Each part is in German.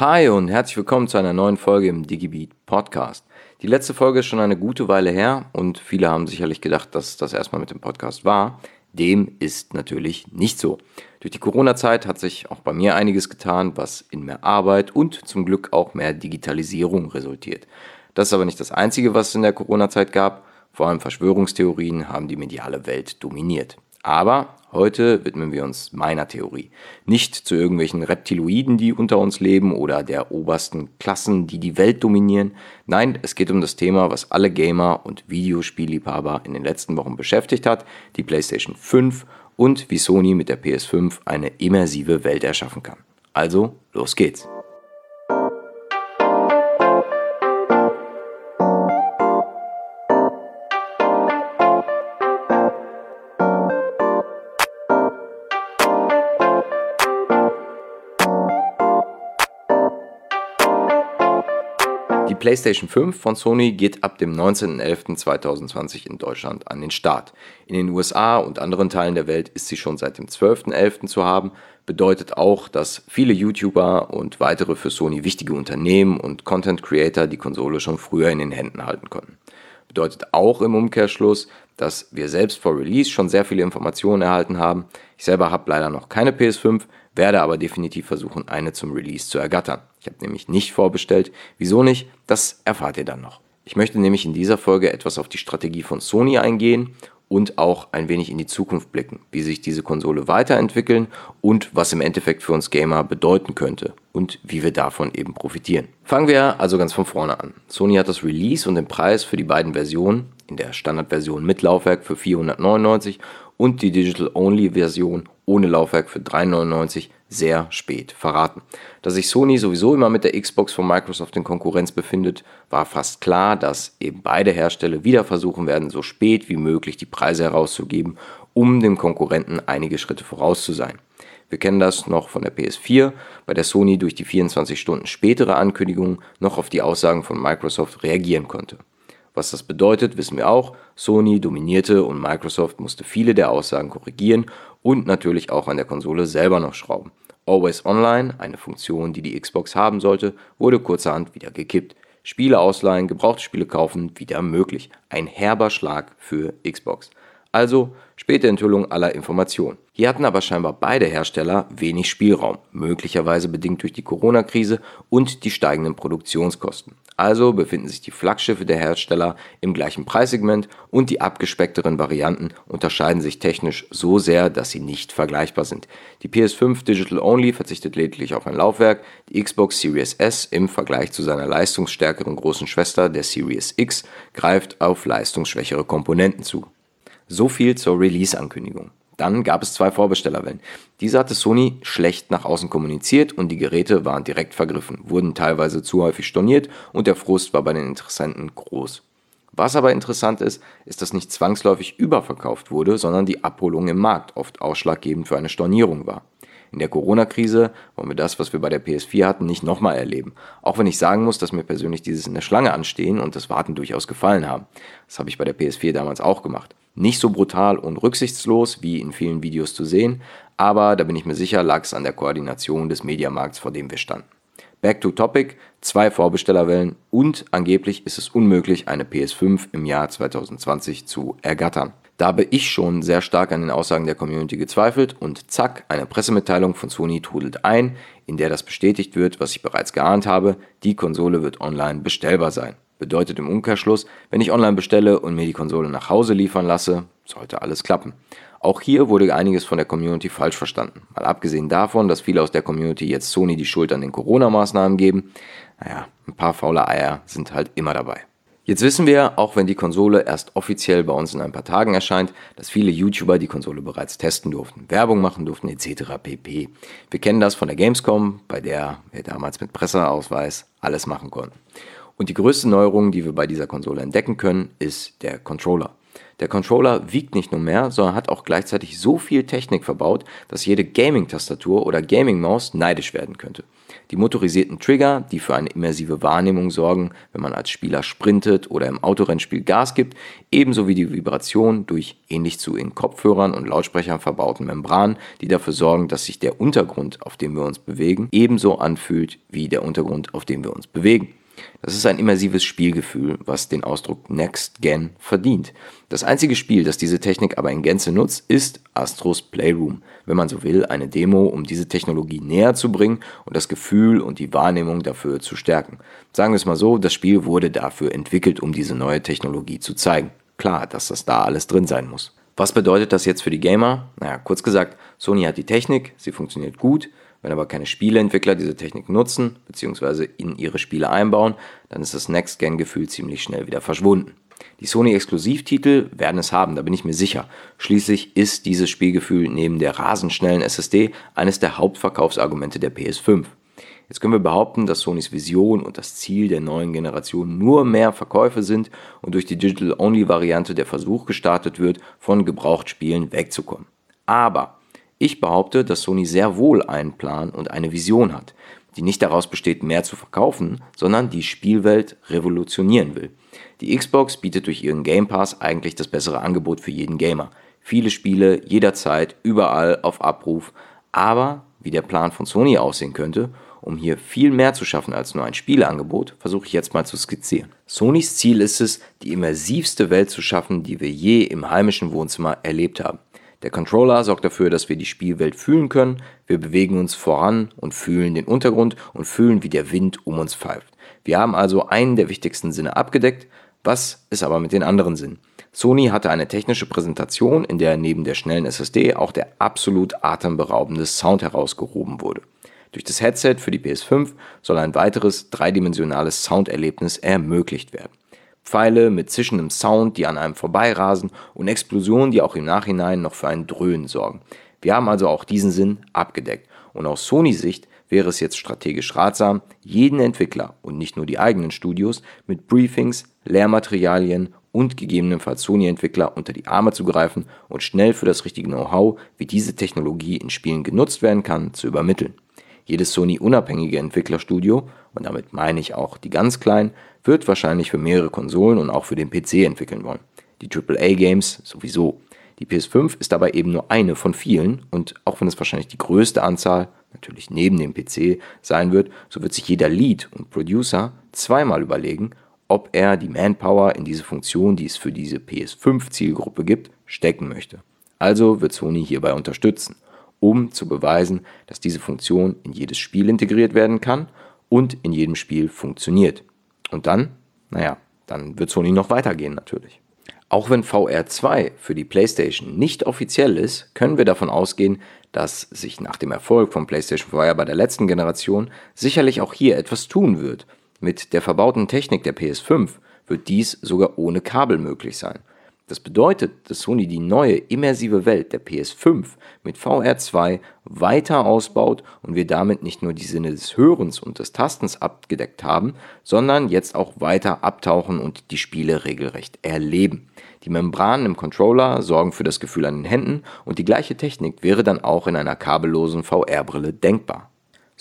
Hi und herzlich willkommen zu einer neuen Folge im DigiBeat Podcast. Die letzte Folge ist schon eine gute Weile her und viele haben sicherlich gedacht, dass das erstmal mit dem Podcast war. Dem ist natürlich nicht so. Durch die Corona-Zeit hat sich auch bei mir einiges getan, was in mehr Arbeit und zum Glück auch mehr Digitalisierung resultiert. Das ist aber nicht das Einzige, was es in der Corona-Zeit gab. Vor allem Verschwörungstheorien haben die mediale Welt dominiert. Aber heute widmen wir uns meiner Theorie. Nicht zu irgendwelchen Reptiloiden, die unter uns leben oder der obersten Klassen, die die Welt dominieren. Nein, es geht um das Thema, was alle Gamer und Videospielliebhaber in den letzten Wochen beschäftigt hat, die PlayStation 5 und wie Sony mit der PS5 eine immersive Welt erschaffen kann. Also, los geht's. PlayStation 5 von Sony geht ab dem 19.11.2020 in Deutschland an den Start. In den USA und anderen Teilen der Welt ist sie schon seit dem 12.11. zu haben, bedeutet auch, dass viele YouTuber und weitere für Sony wichtige Unternehmen und Content Creator die Konsole schon früher in den Händen halten konnten. Bedeutet auch im Umkehrschluss, dass wir selbst vor Release schon sehr viele Informationen erhalten haben. Ich selber habe leider noch keine PS5, werde aber definitiv versuchen, eine zum Release zu ergattern. Ich habe nämlich nicht vorbestellt. Wieso nicht? Das erfahrt ihr dann noch. Ich möchte nämlich in dieser Folge etwas auf die Strategie von Sony eingehen und auch ein wenig in die Zukunft blicken, wie sich diese Konsole weiterentwickeln und was im Endeffekt für uns Gamer bedeuten könnte und wie wir davon eben profitieren. Fangen wir also ganz von vorne an. Sony hat das Release und den Preis für die beiden Versionen, in der Standardversion mit Laufwerk für 499 und die Digital-Only-Version ohne Laufwerk für 399 sehr spät verraten. Da sich Sony sowieso immer mit der Xbox von Microsoft in Konkurrenz befindet, war fast klar, dass eben beide Hersteller wieder versuchen werden, so spät wie möglich die Preise herauszugeben, um dem Konkurrenten einige Schritte voraus zu sein. Wir kennen das noch von der PS4, bei der Sony durch die 24 Stunden spätere Ankündigung noch auf die Aussagen von Microsoft reagieren konnte. Was das bedeutet, wissen wir auch. Sony dominierte und Microsoft musste viele der Aussagen korrigieren und natürlich auch an der Konsole selber noch schrauben. Always Online, eine Funktion, die die Xbox haben sollte, wurde kurzerhand wieder gekippt. Spiele ausleihen, gebrauchte Spiele kaufen, wieder möglich. Ein herber Schlag für Xbox. Also späte Enthüllung aller Informationen. Hier hatten aber scheinbar beide Hersteller wenig Spielraum, möglicherweise bedingt durch die Corona-Krise und die steigenden Produktionskosten. Also befinden sich die Flaggschiffe der Hersteller im gleichen Preissegment und die abgespeckteren Varianten unterscheiden sich technisch so sehr, dass sie nicht vergleichbar sind. Die PS5 Digital Only verzichtet lediglich auf ein Laufwerk, die Xbox Series S im Vergleich zu seiner leistungsstärkeren großen Schwester der Series X greift auf leistungsschwächere Komponenten zu. So viel zur Release-Ankündigung. Dann gab es zwei Vorbestellerwellen. Diese hatte Sony schlecht nach außen kommuniziert und die Geräte waren direkt vergriffen, wurden teilweise zu häufig storniert und der Frust war bei den Interessenten groß. Was aber interessant ist, ist, dass nicht zwangsläufig überverkauft wurde, sondern die Abholung im Markt oft ausschlaggebend für eine Stornierung war. In der Corona-Krise wollen wir das, was wir bei der PS4 hatten, nicht nochmal erleben. Auch wenn ich sagen muss, dass mir persönlich dieses in der Schlange anstehen und das Warten durchaus gefallen haben. Das habe ich bei der PS4 damals auch gemacht. Nicht so brutal und rücksichtslos wie in vielen Videos zu sehen, aber da bin ich mir sicher, lag es an der Koordination des Mediamarkts, vor dem wir standen. Back to Topic, zwei Vorbestellerwellen und angeblich ist es unmöglich, eine PS5 im Jahr 2020 zu ergattern. Da habe ich schon sehr stark an den Aussagen der Community gezweifelt und zack, eine Pressemitteilung von Sony trudelt ein, in der das bestätigt wird, was ich bereits geahnt habe, die Konsole wird online bestellbar sein. Bedeutet im Umkehrschluss, wenn ich online bestelle und mir die Konsole nach Hause liefern lasse, sollte alles klappen. Auch hier wurde einiges von der Community falsch verstanden. Mal abgesehen davon, dass viele aus der Community jetzt Sony die Schuld an den Corona-Maßnahmen geben, naja, ein paar faule Eier sind halt immer dabei. Jetzt wissen wir, auch wenn die Konsole erst offiziell bei uns in ein paar Tagen erscheint, dass viele YouTuber die Konsole bereits testen durften, Werbung machen durften etc. pp. Wir kennen das von der Gamescom, bei der wir damals mit Presseausweis alles machen konnten. Und die größte Neuerung, die wir bei dieser Konsole entdecken können, ist der Controller. Der Controller wiegt nicht nur mehr, sondern hat auch gleichzeitig so viel Technik verbaut, dass jede Gaming-Tastatur oder Gaming-Maus neidisch werden könnte. Die motorisierten Trigger, die für eine immersive Wahrnehmung sorgen, wenn man als Spieler sprintet oder im Autorennspiel Gas gibt, ebenso wie die Vibration durch ähnlich zu in Kopfhörern und Lautsprechern verbauten Membranen, die dafür sorgen, dass sich der Untergrund, auf dem wir uns bewegen, ebenso anfühlt wie der Untergrund, auf dem wir uns bewegen. Das ist ein immersives Spielgefühl, was den Ausdruck Next Gen verdient. Das einzige Spiel, das diese Technik aber in Gänze nutzt, ist Astros Playroom. Wenn man so will, eine Demo, um diese Technologie näher zu bringen und das Gefühl und die Wahrnehmung dafür zu stärken. Sagen wir es mal so, das Spiel wurde dafür entwickelt, um diese neue Technologie zu zeigen. Klar, dass das da alles drin sein muss. Was bedeutet das jetzt für die Gamer? Naja, kurz gesagt, Sony hat die Technik, sie funktioniert gut, wenn aber keine Spieleentwickler diese Technik nutzen bzw. in ihre Spiele einbauen, dann ist das Next-Gen-Gefühl ziemlich schnell wieder verschwunden. Die Sony-Exklusivtitel werden es haben, da bin ich mir sicher. Schließlich ist dieses Spielgefühl neben der rasend schnellen SSD eines der Hauptverkaufsargumente der PS5. Jetzt können wir behaupten, dass Sonys Vision und das Ziel der neuen Generation nur mehr Verkäufe sind und durch die Digital-Only-Variante der Versuch gestartet wird, von Gebrauchtspielen wegzukommen. Aber ich behaupte, dass Sony sehr wohl einen Plan und eine Vision hat, die nicht daraus besteht, mehr zu verkaufen, sondern die Spielwelt revolutionieren will. Die Xbox bietet durch ihren Game Pass eigentlich das bessere Angebot für jeden Gamer. Viele Spiele, jederzeit, überall, auf Abruf. Aber wie der Plan von Sony aussehen könnte, um hier viel mehr zu schaffen als nur ein Spieleangebot, versuche ich jetzt mal zu skizzieren. Sonys Ziel ist es, die immersivste Welt zu schaffen, die wir je im heimischen Wohnzimmer erlebt haben. Der Controller sorgt dafür, dass wir die Spielwelt fühlen können. Wir bewegen uns voran und fühlen den Untergrund und fühlen, wie der Wind um uns pfeift. Wir haben also einen der wichtigsten Sinne abgedeckt. Was ist aber mit den anderen Sinnen? Sony hatte eine technische Präsentation, in der neben der schnellen SSD auch der absolut atemberaubende Sound herausgehoben wurde. Durch das Headset für die PS5 soll ein weiteres dreidimensionales Sounderlebnis ermöglicht werden. Pfeile mit zischendem Sound, die an einem vorbeirasen und Explosionen, die auch im Nachhinein noch für ein Dröhnen sorgen. Wir haben also auch diesen Sinn abgedeckt. Und aus Sonys Sicht wäre es jetzt strategisch ratsam, jeden Entwickler und nicht nur die eigenen Studios mit Briefings, Lehrmaterialien und gegebenenfalls Sony-Entwickler unter die Arme zu greifen und schnell für das richtige Know-how, wie diese Technologie in Spielen genutzt werden kann, zu übermitteln. Jedes Sony-unabhängige Entwicklerstudio, und damit meine ich auch die ganz kleinen, wird wahrscheinlich für mehrere Konsolen und auch für den PC entwickeln wollen. Die AAA-Games sowieso. Die PS5 ist dabei eben nur eine von vielen und auch wenn es wahrscheinlich die größte Anzahl, natürlich neben dem PC, sein wird, so wird sich jeder Lead und Producer zweimal überlegen, ob er die Manpower in diese Funktion, die es für diese PS5-Zielgruppe gibt, stecken möchte. Also wird Sony hierbei unterstützen, um zu beweisen, dass diese Funktion in jedes Spiel integriert werden kann und in jedem Spiel funktioniert. Und dann, naja, dann wird Sony noch weitergehen natürlich. Auch wenn VR2 für die PlayStation nicht offiziell ist, können wir davon ausgehen, dass sich nach dem Erfolg von PlayStation VR bei der letzten Generation sicherlich auch hier etwas tun wird. Mit der verbauten Technik der PS5 wird dies sogar ohne Kabel möglich sein. Das bedeutet, dass Sony die neue immersive Welt der PS5 mit VR2 weiter ausbaut und wir damit nicht nur die Sinne des Hörens und des Tastens abgedeckt haben, sondern jetzt auch weiter abtauchen und die Spiele regelrecht erleben. Die Membranen im Controller sorgen für das Gefühl an den Händen und die gleiche Technik wäre dann auch in einer kabellosen VR-Brille denkbar.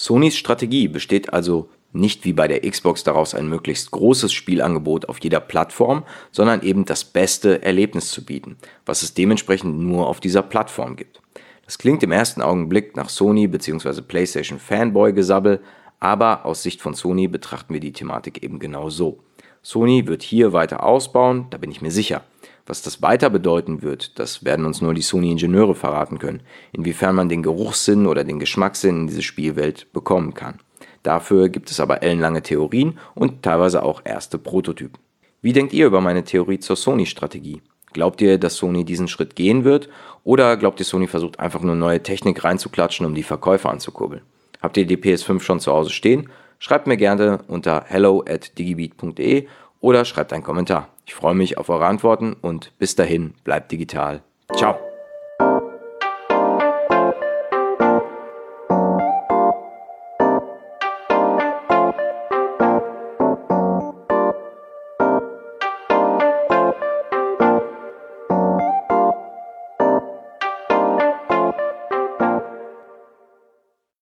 Sonys Strategie besteht also nicht wie bei der Xbox daraus ein möglichst großes Spielangebot auf jeder Plattform, sondern eben das beste Erlebnis zu bieten, was es dementsprechend nur auf dieser Plattform gibt. Das klingt im ersten Augenblick nach Sony bzw. PlayStation Fanboy-Gesabbel, aber aus Sicht von Sony betrachten wir die Thematik eben genau so. Sony wird hier weiter ausbauen, da bin ich mir sicher. Was das weiter bedeuten wird, das werden uns nur die Sony-Ingenieure verraten können, inwiefern man den Geruchssinn oder den Geschmackssinn in diese Spielwelt bekommen kann. Dafür gibt es aber ellenlange Theorien und teilweise auch erste Prototypen. Wie denkt ihr über meine Theorie zur Sony-Strategie? Glaubt ihr, dass Sony diesen Schritt gehen wird? Oder glaubt ihr, Sony versucht einfach nur neue Technik reinzuklatschen, um die Verkäufer anzukurbeln? Habt ihr die PS5 schon zu Hause stehen? Schreibt mir gerne unter hello at digibeat.de oder schreibt einen Kommentar. Ich freue mich auf eure Antworten und bis dahin, bleibt digital. Ciao.